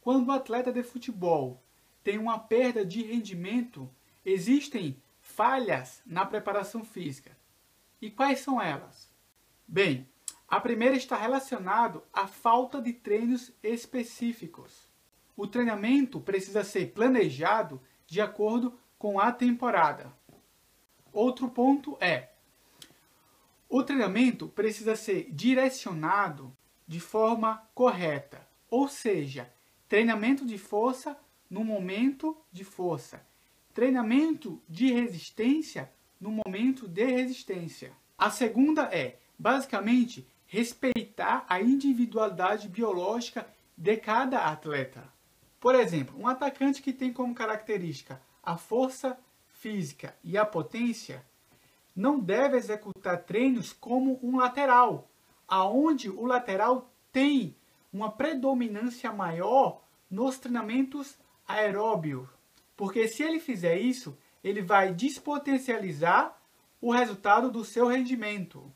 Quando o atleta de futebol tem uma perda de rendimento, existem falhas na preparação física. E quais são elas? Bem, a primeira está relacionado à falta de treinos específicos. O treinamento precisa ser planejado de acordo com a temporada. Outro ponto é: o treinamento precisa ser direcionado de forma correta, ou seja, treinamento de força no momento de força, treinamento de resistência no momento de resistência. A segunda é, basicamente, respeitar a individualidade biológica de cada atleta. Por exemplo, um atacante que tem como característica a força física e a potência não deve executar treinos como um lateral, aonde o lateral tem uma predominância maior nos treinamentos aeróbios, porque se ele fizer isso, ele vai despotencializar o resultado do seu rendimento.